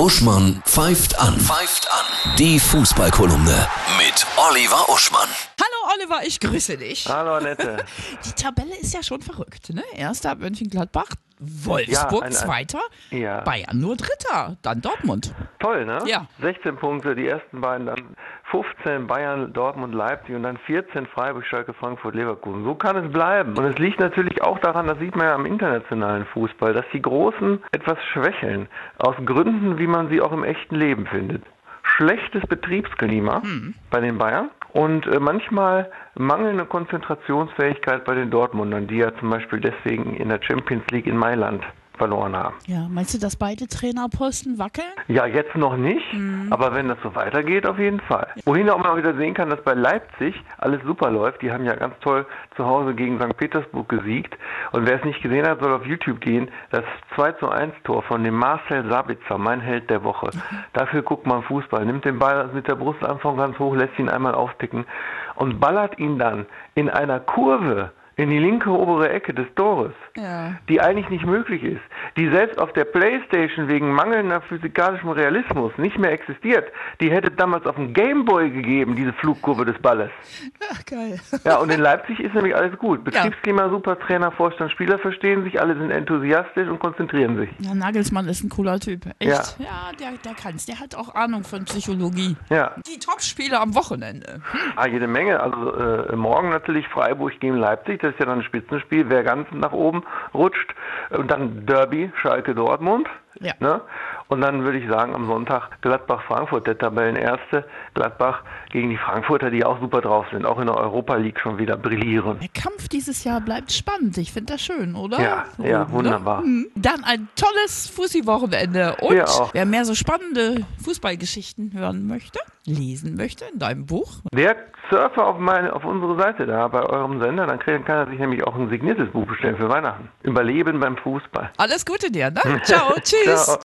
Uschmann pfeift an. Pfeift an. Die Fußballkolumne mit Oliver Uschmann. Hallo Oliver, ich grüße dich. Hallo Annette. Die Tabelle ist ja schon verrückt, ne? Erster Mönchengladbach, Wolfsburg Ja, ein- ein- Zweiter, Ja. Bayern nur Dritter, dann Dortmund. Toll, ne? Ja. 16 Punkte, die ersten beiden, dann 15 Bayern, Dortmund, Leipzig und dann 14 Freiburg, Schalke, Frankfurt, Leverkusen. So kann es bleiben. Und es liegt natürlich auch daran, das sieht man ja am internationalen Fußball, dass die Großen etwas schwächeln. Aus Gründen, wie man sie auch im echten Leben findet. Schlechtes Betriebsklima bei den Bayern und äh, manchmal mangelnde Konzentrationsfähigkeit bei den Dortmundern, die ja zum Beispiel deswegen in der Champions League in Mailand verloren haben. Ja, meinst du, dass beide Trainerposten wackeln? Ja, jetzt noch nicht, aber wenn das so weitergeht, auf jeden Fall. Wohin auch man auch wieder sehen kann, dass bei Leipzig alles super läuft. Die haben ja ganz toll zu Hause gegen St. Petersburg gesiegt. Und wer es nicht gesehen hat, soll auf YouTube gehen. Das 2 zu 1 Tor von dem Marcel Sabitzer, mein Held der Woche. Dafür guckt man Fußball, nimmt den Ball mit der Brust Anfang ganz hoch, lässt ihn einmal aufticken und ballert ihn dann in einer Kurve in die linke obere Ecke des Tores Ja. die eigentlich nicht möglich ist, die selbst auf der Playstation wegen mangelnder physikalischem Realismus nicht mehr existiert, die hätte damals auf dem Gameboy gegeben, diese Flugkurve des Balles. Ach, geil. Ja, und in Leipzig ist nämlich alles gut. Betriebsklima super, Trainer, Vorstand, Spieler verstehen sich, alle sind enthusiastisch und konzentrieren sich. Ja, Nagelsmann ist ein cooler Typ. Echt? Ja, der, der kann's. Der hat auch Ahnung von Psychologie. Ja, Die Topspiele am Wochenende. ah, jede Menge. Also äh, morgen natürlich Freiburg gegen Leipzig, das ist ja dann ein Spitzenspiel, wer ganz nach oben rutscht. Und dann Derby, Schalke Dortmund. Ja. Ne? Und dann würde ich sagen, am Sonntag Gladbach-Frankfurt, der Tabellenerste. Gladbach gegen die Frankfurter, die auch super drauf sind, auch in der Europa League schon wieder brillieren. Der Kampf dieses Jahr bleibt spannend. Ich finde das schön, oder? Ja, So ja, wunderbar. Ne? Hm. Dann ein tolles Fussi-Wochenende. Und Ja, wer mehr so spannende Fußballgeschichten hören möchte, lesen möchte in deinem Buch. Der surfe auf, meine, auf unsere Seite da bei eurem Sender, dann kann er sich nämlich auch ein signiertes Buch bestellen für Weihnachten. Überleben beim Fußball. Alles Gute dir, ne? Ciao, tschüss. Ciao.